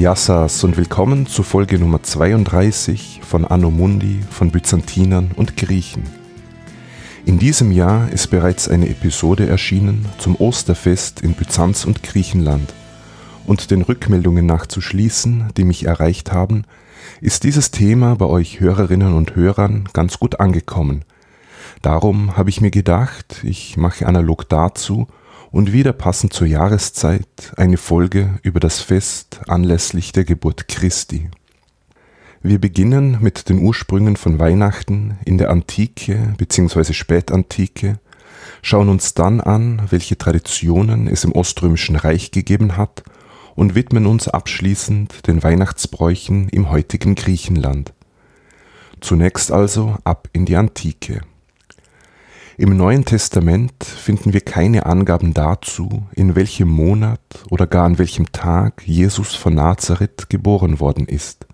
Yassas und willkommen zu Folge Nummer 32 von Anno Mundi von Byzantinern und Griechen. In diesem Jahr ist bereits eine Episode erschienen zum Osterfest in Byzanz und Griechenland. Und den Rückmeldungen nachzuschließen, die mich erreicht haben, ist dieses Thema bei euch Hörerinnen und Hörern ganz gut angekommen. Darum habe ich mir gedacht, ich mache analog dazu und wieder passend zur Jahreszeit eine Folge über das Fest anlässlich der Geburt Christi. Wir beginnen mit den Ursprüngen von Weihnachten in der Antike bzw. Spätantike, schauen uns dann an, welche Traditionen es im Oströmischen Reich gegeben hat und widmen uns abschließend den Weihnachtsbräuchen im heutigen Griechenland. Zunächst also ab in die Antike. Im Neuen Testament finden wir keine Angaben dazu, in welchem Monat oder gar an welchem Tag Jesus von Nazareth geboren worden ist.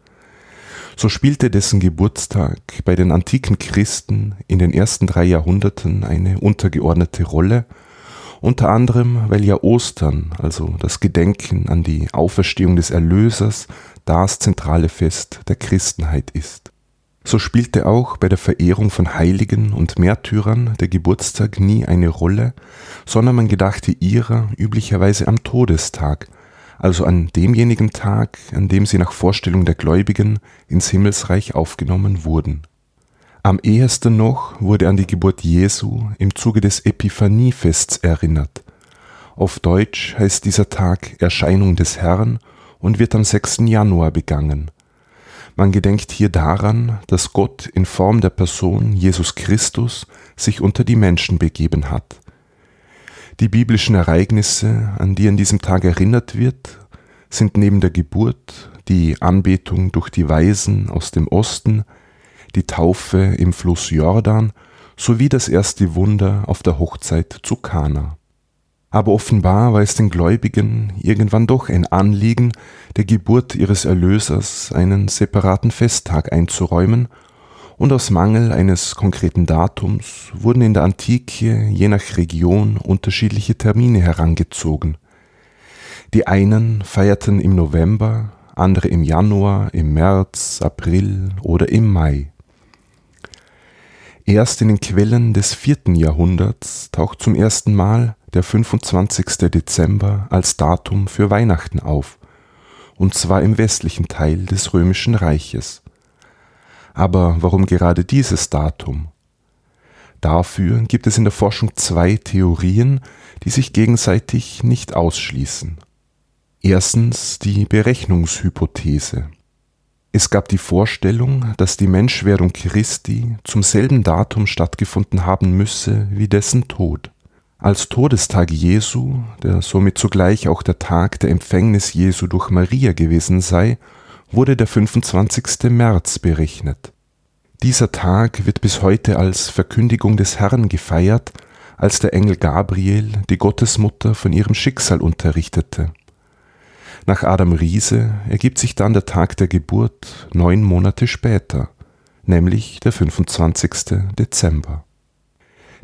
So spielte dessen Geburtstag bei den antiken Christen in den ersten drei Jahrhunderten eine untergeordnete Rolle, unter anderem weil ja Ostern, also das Gedenken an die Auferstehung des Erlösers, das zentrale Fest der Christenheit ist. So spielte auch bei der Verehrung von Heiligen und Märtyrern der Geburtstag nie eine Rolle, sondern man gedachte ihrer üblicherweise am Todestag, also an demjenigen Tag, an dem sie nach Vorstellung der Gläubigen ins Himmelsreich aufgenommen wurden. Am ehesten noch wurde an die Geburt Jesu im Zuge des Epiphaniefests erinnert. Auf Deutsch heißt dieser Tag Erscheinung des Herrn und wird am 6. Januar begangen. Man gedenkt hier daran, dass Gott in Form der Person Jesus Christus sich unter die Menschen begeben hat. Die biblischen Ereignisse, an die an diesem Tag erinnert wird, sind neben der Geburt die Anbetung durch die Weisen aus dem Osten, die Taufe im Fluss Jordan sowie das erste Wunder auf der Hochzeit zu Kana. Aber offenbar war es den Gläubigen irgendwann doch ein Anliegen, der Geburt ihres Erlösers einen separaten Festtag einzuräumen, und aus Mangel eines konkreten Datums wurden in der Antike je nach Region unterschiedliche Termine herangezogen. Die einen feierten im November, andere im Januar, im März, April oder im Mai. Erst in den Quellen des vierten Jahrhunderts taucht zum ersten Mal der 25. Dezember als Datum für Weihnachten auf, und zwar im westlichen Teil des römischen Reiches. Aber warum gerade dieses Datum? Dafür gibt es in der Forschung zwei Theorien, die sich gegenseitig nicht ausschließen. Erstens die Berechnungshypothese. Es gab die Vorstellung, dass die Menschwerdung Christi zum selben Datum stattgefunden haben müsse wie dessen Tod. Als Todestag Jesu, der somit zugleich auch der Tag der Empfängnis Jesu durch Maria gewesen sei, wurde der 25. März berechnet. Dieser Tag wird bis heute als Verkündigung des Herrn gefeiert, als der Engel Gabriel die Gottesmutter von ihrem Schicksal unterrichtete. Nach Adam Riese ergibt sich dann der Tag der Geburt neun Monate später, nämlich der 25. Dezember.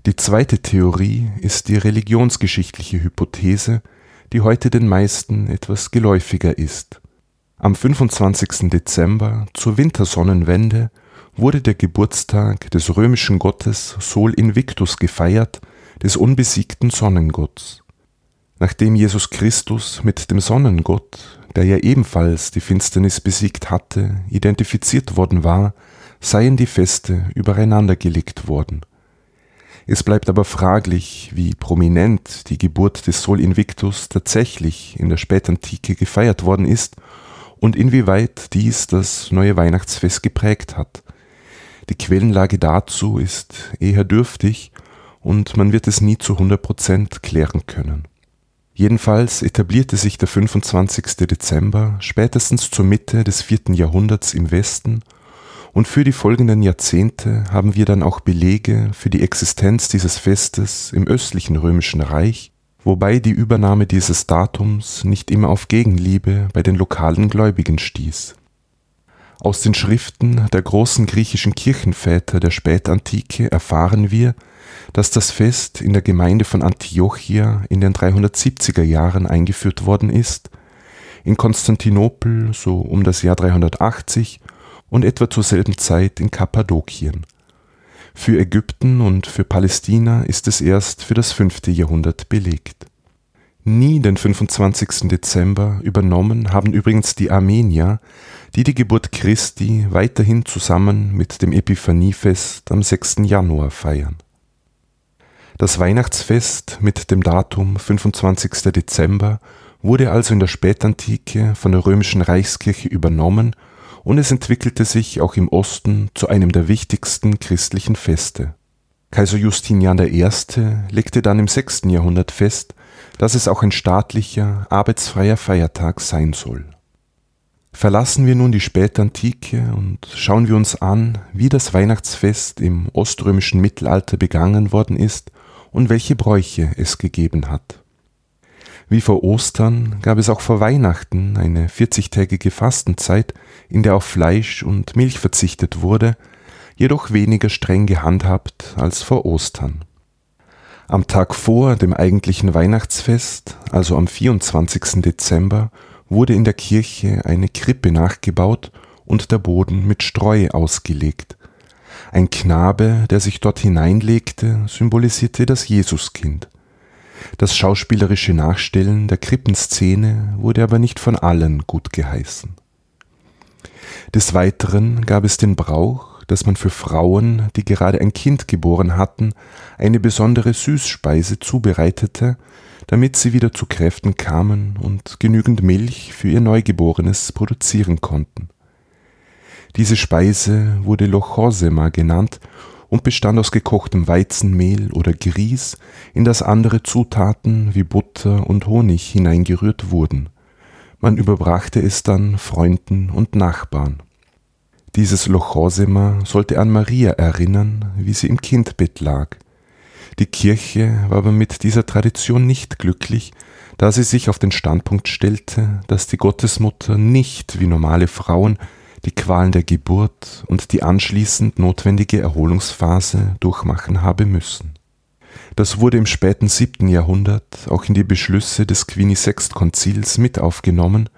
Die zweite Theorie ist die religionsgeschichtliche Hypothese, die heute den meisten etwas geläufiger ist. Am 25. Dezember zur Wintersonnenwende wurde der Geburtstag des römischen Gottes Sol Invictus gefeiert, des unbesiegten Sonnengotts. Nachdem Jesus Christus mit dem Sonnengott, der ja ebenfalls die Finsternis besiegt hatte, identifiziert worden war, seien die Feste übereinandergelegt worden. Es bleibt aber fraglich, wie prominent die Geburt des Sol Invictus tatsächlich in der Spätantike gefeiert worden ist und inwieweit dies das neue Weihnachtsfest geprägt hat. Die Quellenlage dazu ist eher dürftig und man wird es nie zu 100 Prozent klären können. Jedenfalls etablierte sich der 25. Dezember spätestens zur Mitte des vierten Jahrhunderts im Westen und für die folgenden Jahrzehnte haben wir dann auch Belege für die Existenz dieses Festes im östlichen römischen Reich, wobei die Übernahme dieses Datums nicht immer auf Gegenliebe bei den lokalen Gläubigen stieß. Aus den Schriften der großen griechischen Kirchenväter der Spätantike erfahren wir, dass das Fest in der Gemeinde von Antiochia in den 370er Jahren eingeführt worden ist, in Konstantinopel so um das Jahr 380 und etwa zur selben Zeit in Kappadokien. Für Ägypten und für Palästina ist es erst für das fünfte Jahrhundert belegt. Nie den 25. Dezember übernommen haben übrigens die Armenier, die die Geburt Christi weiterhin zusammen mit dem Epiphaniefest am 6. Januar feiern. Das Weihnachtsfest mit dem Datum 25. Dezember wurde also in der Spätantike von der römischen Reichskirche übernommen und es entwickelte sich auch im Osten zu einem der wichtigsten christlichen Feste. Kaiser Justinian I. legte dann im 6. Jahrhundert fest, dass es auch ein staatlicher, arbeitsfreier Feiertag sein soll. Verlassen wir nun die Spätantike und schauen wir uns an, wie das Weihnachtsfest im oströmischen Mittelalter begangen worden ist und welche Bräuche es gegeben hat. Wie vor Ostern gab es auch vor Weihnachten eine 40-tägige Fastenzeit, in der auf Fleisch und Milch verzichtet wurde, jedoch weniger streng gehandhabt als vor Ostern. Am Tag vor dem eigentlichen Weihnachtsfest, also am 24. Dezember, wurde in der Kirche eine Krippe nachgebaut und der Boden mit Streu ausgelegt. Ein Knabe, der sich dort hineinlegte, symbolisierte das Jesuskind. Das schauspielerische Nachstellen der Krippenszene wurde aber nicht von allen gut geheißen. Des Weiteren gab es den Brauch, dass man für Frauen, die gerade ein Kind geboren hatten, eine besondere Süßspeise zubereitete, damit sie wieder zu Kräften kamen und genügend Milch für ihr Neugeborenes produzieren konnten. Diese Speise wurde Lochosema genannt und bestand aus gekochtem Weizenmehl oder Grieß, in das andere Zutaten wie Butter und Honig hineingerührt wurden. Man überbrachte es dann Freunden und Nachbarn. Dieses Lochosema sollte an Maria erinnern, wie sie im Kindbett lag. Die Kirche war aber mit dieser Tradition nicht glücklich, da sie sich auf den Standpunkt stellte, dass die Gottesmutter nicht wie normale Frauen die Qualen der Geburt und die anschließend notwendige Erholungsphase durchmachen habe müssen. Das wurde im späten siebten Jahrhundert auch in die Beschlüsse des Quinisext-Konzils mit aufgenommen,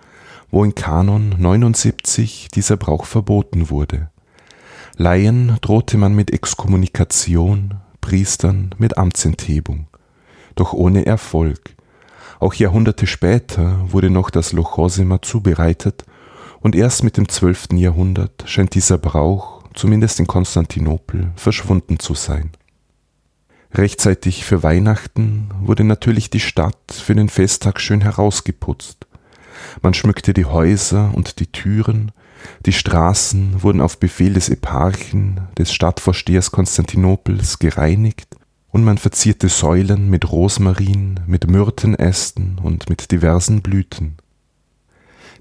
wo in Kanon 79 dieser Brauch verboten wurde. Laien drohte man mit Exkommunikation, Priestern mit Amtsenthebung. Doch ohne Erfolg. Auch Jahrhunderte später wurde noch das Lochosima zubereitet und erst mit dem 12. Jahrhundert scheint dieser Brauch, zumindest in Konstantinopel, verschwunden zu sein. Rechtzeitig für Weihnachten wurde natürlich die Stadt für den Festtag schön herausgeputzt. Man schmückte die Häuser und die Türen, die Straßen wurden auf Befehl des Eparchen, des Stadtvorstehers Konstantinopels gereinigt und man verzierte Säulen mit Rosmarin, mit Myrtenästen und mit diversen Blüten.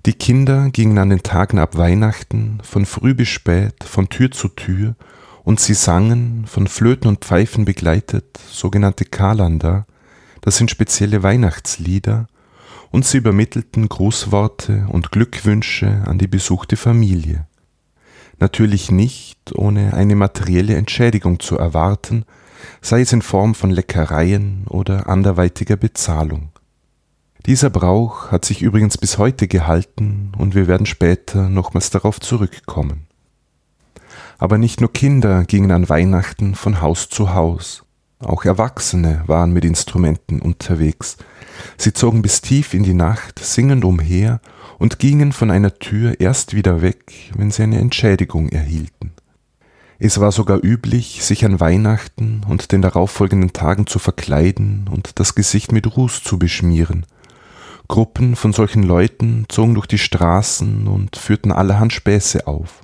Die Kinder gingen an den Tagen ab Weihnachten von früh bis spät von Tür zu Tür und sie sangen, von Flöten und Pfeifen begleitet, sogenannte Kalanda, das sind spezielle Weihnachtslieder, und sie übermittelten Grußworte und Glückwünsche an die besuchte Familie. Natürlich nicht, ohne eine materielle Entschädigung zu erwarten, sei es in Form von Leckereien oder anderweitiger Bezahlung. Dieser Brauch hat sich übrigens bis heute gehalten und wir werden später nochmals darauf zurückkommen. Aber nicht nur Kinder gingen an Weihnachten von Haus zu Haus, auch Erwachsene waren mit Instrumenten unterwegs. Sie zogen bis tief in die Nacht singend umher und gingen von einer Tür erst wieder weg, wenn sie eine Entschädigung erhielten. Es war sogar üblich, sich an Weihnachten und den darauffolgenden Tagen zu verkleiden und das Gesicht mit Ruß zu beschmieren, Gruppen von solchen Leuten zogen durch die Straßen und führten allerhand Späße auf,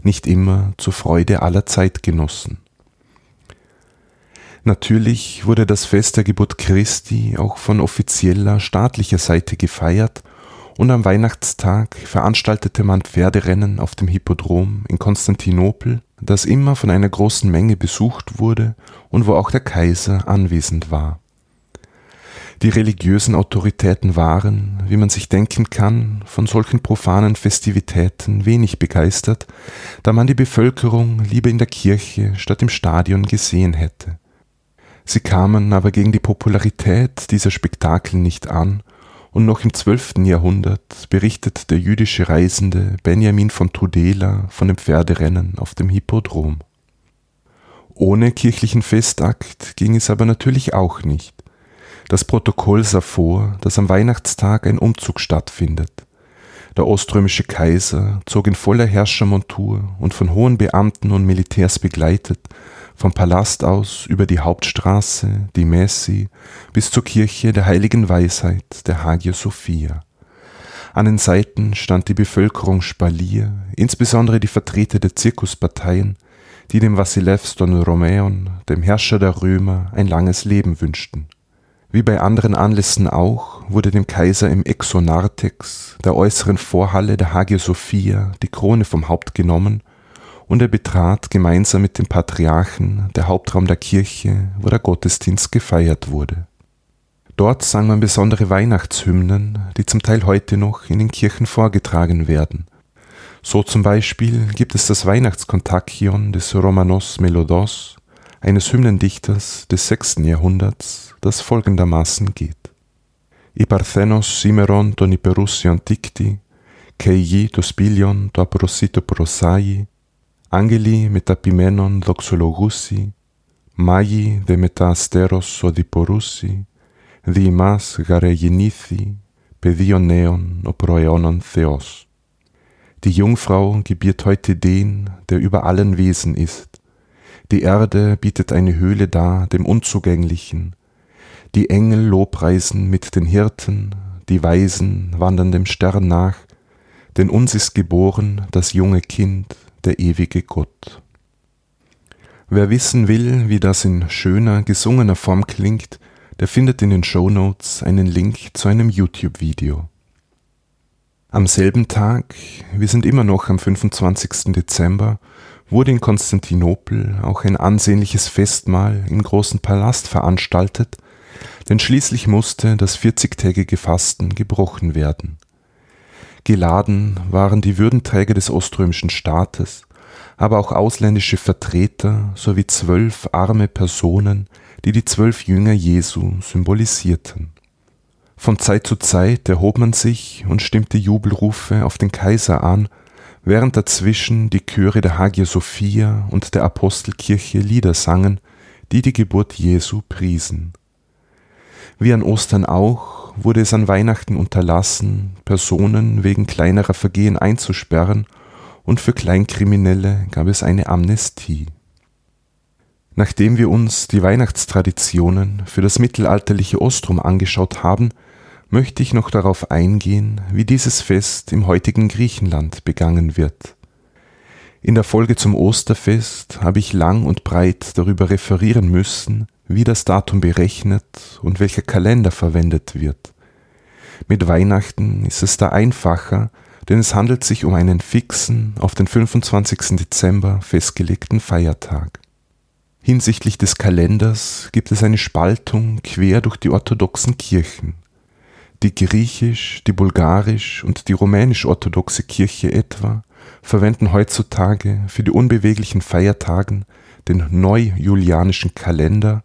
nicht immer zur Freude aller Zeitgenossen. Natürlich wurde das Fest der Geburt Christi auch von offizieller staatlicher Seite gefeiert und am Weihnachtstag veranstaltete man Pferderennen auf dem Hippodrom in Konstantinopel, das immer von einer großen Menge besucht wurde und wo auch der Kaiser anwesend war. Die religiösen Autoritäten waren, wie man sich denken kann, von solchen profanen Festivitäten wenig begeistert, da man die Bevölkerung lieber in der Kirche statt im Stadion gesehen hätte. Sie kamen aber gegen die Popularität dieser Spektakel nicht an und noch im 12. Jahrhundert berichtet der jüdische Reisende Benjamin von Tudela von dem Pferderennen auf dem Hippodrom. Ohne kirchlichen Festakt ging es aber natürlich auch nicht. Das Protokoll sah vor, dass am Weihnachtstag ein Umzug stattfindet. Der oströmische Kaiser zog in voller Herrschermontur und von hohen Beamten und Militärs begleitet vom Palast aus über die Hauptstraße, die Messi, bis zur Kirche der heiligen Weisheit, der Hagia Sophia. An den Seiten stand die Bevölkerung Spalier, insbesondere die Vertreter der Zirkusparteien, die dem Vasilevs Don Romeon, dem Herrscher der Römer, ein langes Leben wünschten. Wie bei anderen Anlässen auch, wurde dem Kaiser im Exonartex, der äußeren Vorhalle der Hagia Sophia, die Krone vom Haupt genommen und er betrat gemeinsam mit dem Patriarchen der Hauptraum der Kirche, wo der Gottesdienst gefeiert wurde. Dort sang man besondere Weihnachtshymnen, die zum Teil heute noch in den Kirchen vorgetragen werden. So zum Beispiel gibt es das Weihnachtskontakion des Romanos Melodos, eines Hymnendichters des 6. Jahrhunderts, das folgendermaßen geht. I parthenos simeron ton iperussion dicti, kei to spilion to aprosito prosai, Άγγελοι μεταπημένων δοξολογούσι, μάγοι δε μετά αστερός οδηπορούσι, δι ημάς γαρε γεννήθη, πεδίο νέων ο προαιώνων Θεός. Die Jungfrau gebiert heute den, der über allen Wesen ist. Die Erde bietet eine Höhle dar dem Unzugänglichen. die Engel lobpreisen mit den Hirten, die Weisen wandern dem Stern nach, denn uns ist geboren das junge Kind, der ewige Gott. Wer wissen will, wie das in schöner, gesungener Form klingt, der findet in den Show Notes einen Link zu einem YouTube-Video. Am selben Tag, wir sind immer noch am 25. Dezember, wurde in Konstantinopel auch ein ansehnliches Festmahl im großen Palast veranstaltet, denn schließlich musste das 40-tägige Fasten gebrochen werden. Geladen waren die Würdenträger des oströmischen Staates, aber auch ausländische Vertreter sowie zwölf arme Personen, die die zwölf Jünger Jesu symbolisierten. Von Zeit zu Zeit erhob man sich und stimmte Jubelrufe auf den Kaiser an, während dazwischen die Chöre der Hagia Sophia und der Apostelkirche Lieder sangen, die die Geburt Jesu priesen. Wie an Ostern auch wurde es an Weihnachten unterlassen, Personen wegen kleinerer Vergehen einzusperren, und für Kleinkriminelle gab es eine Amnestie. Nachdem wir uns die Weihnachtstraditionen für das mittelalterliche Ostrom angeschaut haben, möchte ich noch darauf eingehen, wie dieses Fest im heutigen Griechenland begangen wird. In der Folge zum Osterfest habe ich lang und breit darüber referieren müssen, wie das Datum berechnet und welcher Kalender verwendet wird. Mit Weihnachten ist es da einfacher, denn es handelt sich um einen fixen, auf den 25. Dezember festgelegten Feiertag. Hinsichtlich des Kalenders gibt es eine Spaltung quer durch die orthodoxen Kirchen. Die griechisch, die bulgarisch und die rumänisch-orthodoxe Kirche etwa verwenden heutzutage für die unbeweglichen Feiertagen den neujulianischen Kalender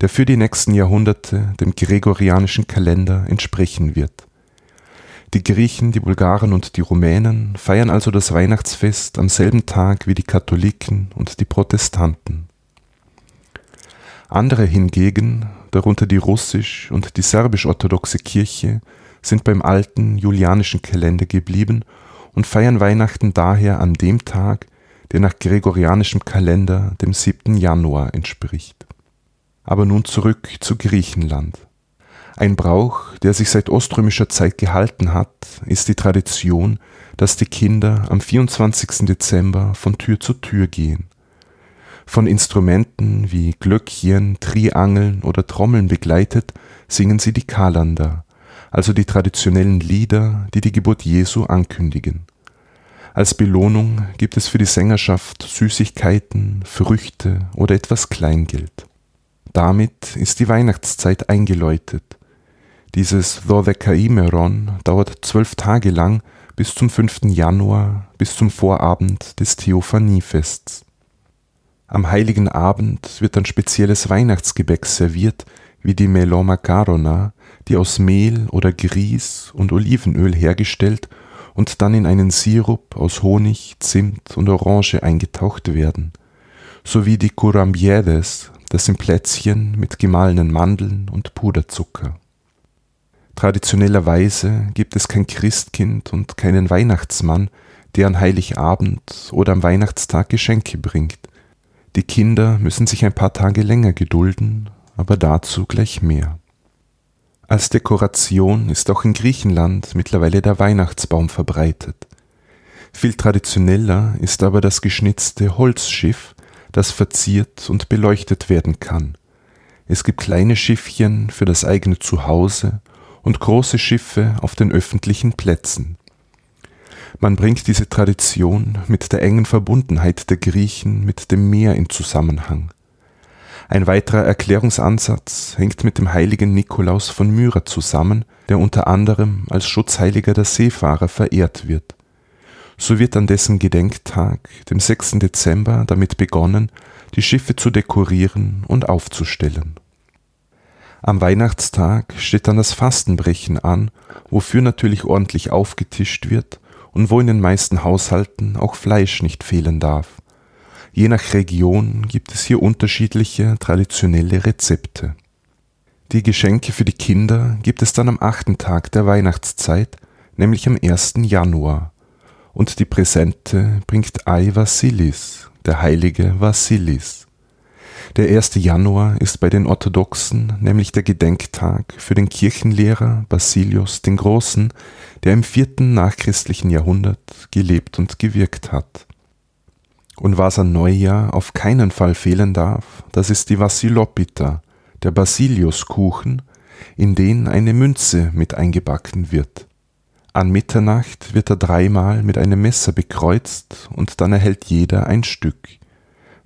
der für die nächsten Jahrhunderte dem gregorianischen Kalender entsprechen wird. Die Griechen, die Bulgaren und die Rumänen feiern also das Weihnachtsfest am selben Tag wie die Katholiken und die Protestanten. Andere hingegen, darunter die russisch- und die serbisch-orthodoxe Kirche, sind beim alten julianischen Kalender geblieben und feiern Weihnachten daher an dem Tag, der nach gregorianischem Kalender dem 7. Januar entspricht aber nun zurück zu Griechenland. Ein Brauch, der sich seit oströmischer Zeit gehalten hat, ist die Tradition, dass die Kinder am 24. Dezember von Tür zu Tür gehen. Von Instrumenten wie Glöckchen, Triangeln oder Trommeln begleitet, singen sie die Kalanda, also die traditionellen Lieder, die die Geburt Jesu ankündigen. Als Belohnung gibt es für die Sängerschaft Süßigkeiten, Früchte oder etwas Kleingeld. Damit ist die Weihnachtszeit eingeläutet. Dieses Dodekaimeron dauert zwölf Tage lang bis zum 5. Januar, bis zum Vorabend des Theophaniefests. Am heiligen Abend wird ein spezielles Weihnachtsgebäck serviert, wie die Meloma Carona, die aus Mehl oder Grieß und Olivenöl hergestellt und dann in einen Sirup aus Honig, Zimt und Orange eingetaucht werden, sowie die Curambiedes, das sind Plätzchen mit gemahlenen Mandeln und Puderzucker. Traditionellerweise gibt es kein Christkind und keinen Weihnachtsmann, der an Heiligabend oder am Weihnachtstag Geschenke bringt. Die Kinder müssen sich ein paar Tage länger gedulden, aber dazu gleich mehr. Als Dekoration ist auch in Griechenland mittlerweile der Weihnachtsbaum verbreitet. Viel traditioneller ist aber das geschnitzte Holzschiff, das verziert und beleuchtet werden kann. Es gibt kleine Schiffchen für das eigene Zuhause und große Schiffe auf den öffentlichen Plätzen. Man bringt diese Tradition mit der engen Verbundenheit der Griechen mit dem Meer in Zusammenhang. Ein weiterer Erklärungsansatz hängt mit dem heiligen Nikolaus von Myra zusammen, der unter anderem als Schutzheiliger der Seefahrer verehrt wird. So wird an dessen Gedenktag, dem 6. Dezember, damit begonnen, die Schiffe zu dekorieren und aufzustellen. Am Weihnachtstag steht dann das Fastenbrechen an, wofür natürlich ordentlich aufgetischt wird und wo in den meisten Haushalten auch Fleisch nicht fehlen darf. Je nach Region gibt es hier unterschiedliche traditionelle Rezepte. Die Geschenke für die Kinder gibt es dann am achten Tag der Weihnachtszeit, nämlich am 1. Januar. Und die Präsente bringt Ai Vasilis, der heilige Vasilis. Der 1. Januar ist bei den Orthodoxen nämlich der Gedenktag für den Kirchenlehrer Basilius den Großen, der im vierten nachchristlichen Jahrhundert gelebt und gewirkt hat. Und was an Neujahr auf keinen Fall fehlen darf, das ist die Vassilopita, der Basiliuskuchen, in den eine Münze mit eingebacken wird. An Mitternacht wird er dreimal mit einem Messer bekreuzt und dann erhält jeder ein Stück.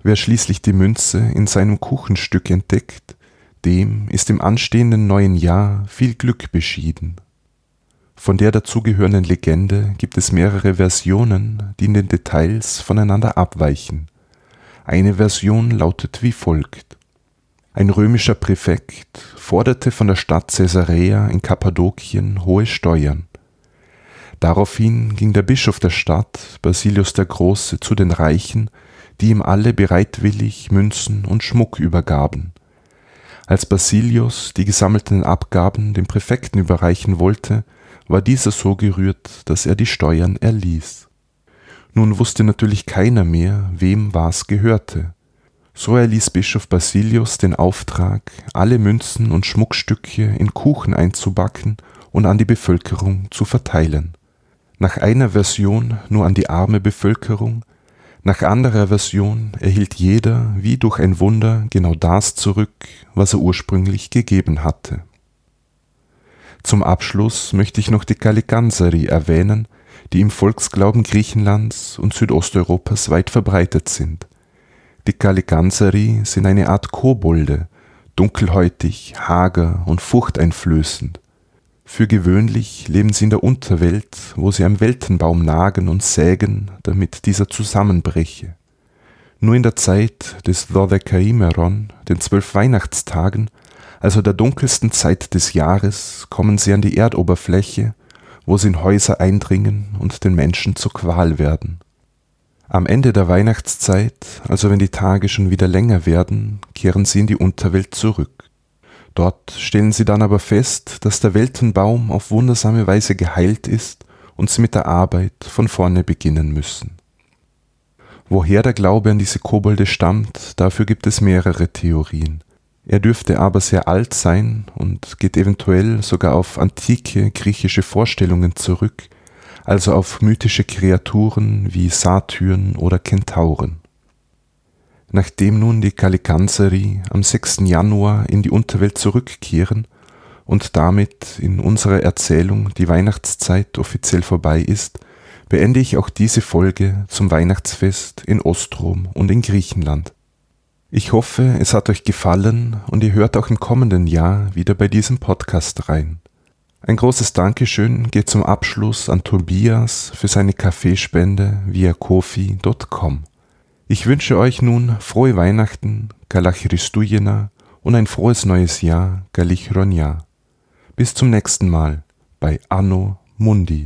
Wer schließlich die Münze in seinem Kuchenstück entdeckt, dem ist im anstehenden neuen Jahr viel Glück beschieden. Von der dazugehörenden Legende gibt es mehrere Versionen, die in den Details voneinander abweichen. Eine Version lautet wie folgt. Ein römischer Präfekt forderte von der Stadt Caesarea in Kappadokien hohe Steuern. Daraufhin ging der Bischof der Stadt, Basilius der Große, zu den Reichen, die ihm alle bereitwillig Münzen und Schmuck übergaben. Als Basilius die gesammelten Abgaben dem Präfekten überreichen wollte, war dieser so gerührt, dass er die Steuern erließ. Nun wusste natürlich keiner mehr, wem was gehörte. So erließ Bischof Basilius den Auftrag, alle Münzen und Schmuckstücke in Kuchen einzubacken und an die Bevölkerung zu verteilen. Nach einer Version nur an die arme Bevölkerung, nach anderer Version erhielt jeder wie durch ein Wunder genau das zurück, was er ursprünglich gegeben hatte. Zum Abschluss möchte ich noch die Galliganseri erwähnen, die im Volksglauben Griechenlands und Südosteuropas weit verbreitet sind. Die Galliganseri sind eine Art Kobolde, dunkelhäutig, hager und furchteinflößend. Für gewöhnlich leben sie in der Unterwelt, wo sie am Weltenbaum nagen und sägen, damit dieser zusammenbreche. Nur in der Zeit des Dodekaimeron, den zwölf Weihnachtstagen, also der dunkelsten Zeit des Jahres, kommen sie an die Erdoberfläche, wo sie in Häuser eindringen und den Menschen zur Qual werden. Am Ende der Weihnachtszeit, also wenn die Tage schon wieder länger werden, kehren sie in die Unterwelt zurück. Dort stellen sie dann aber fest, dass der Weltenbaum auf wundersame Weise geheilt ist und sie mit der Arbeit von vorne beginnen müssen. Woher der Glaube an diese Kobolde stammt, dafür gibt es mehrere Theorien. Er dürfte aber sehr alt sein und geht eventuell sogar auf antike griechische Vorstellungen zurück, also auf mythische Kreaturen wie Satyren oder Kentauren. Nachdem nun die Galliganseri am 6. Januar in die Unterwelt zurückkehren und damit in unserer Erzählung die Weihnachtszeit offiziell vorbei ist, beende ich auch diese Folge zum Weihnachtsfest in Ostrom und in Griechenland. Ich hoffe, es hat euch gefallen und ihr hört auch im kommenden Jahr wieder bei diesem Podcast rein. Ein großes Dankeschön geht zum Abschluss an Tobias für seine Kaffeespende via kofi.com. Ich wünsche euch nun frohe Weihnachten, Galachiristujena und ein frohes neues Jahr, Galichronia. Bis zum nächsten Mal bei Anno Mundi.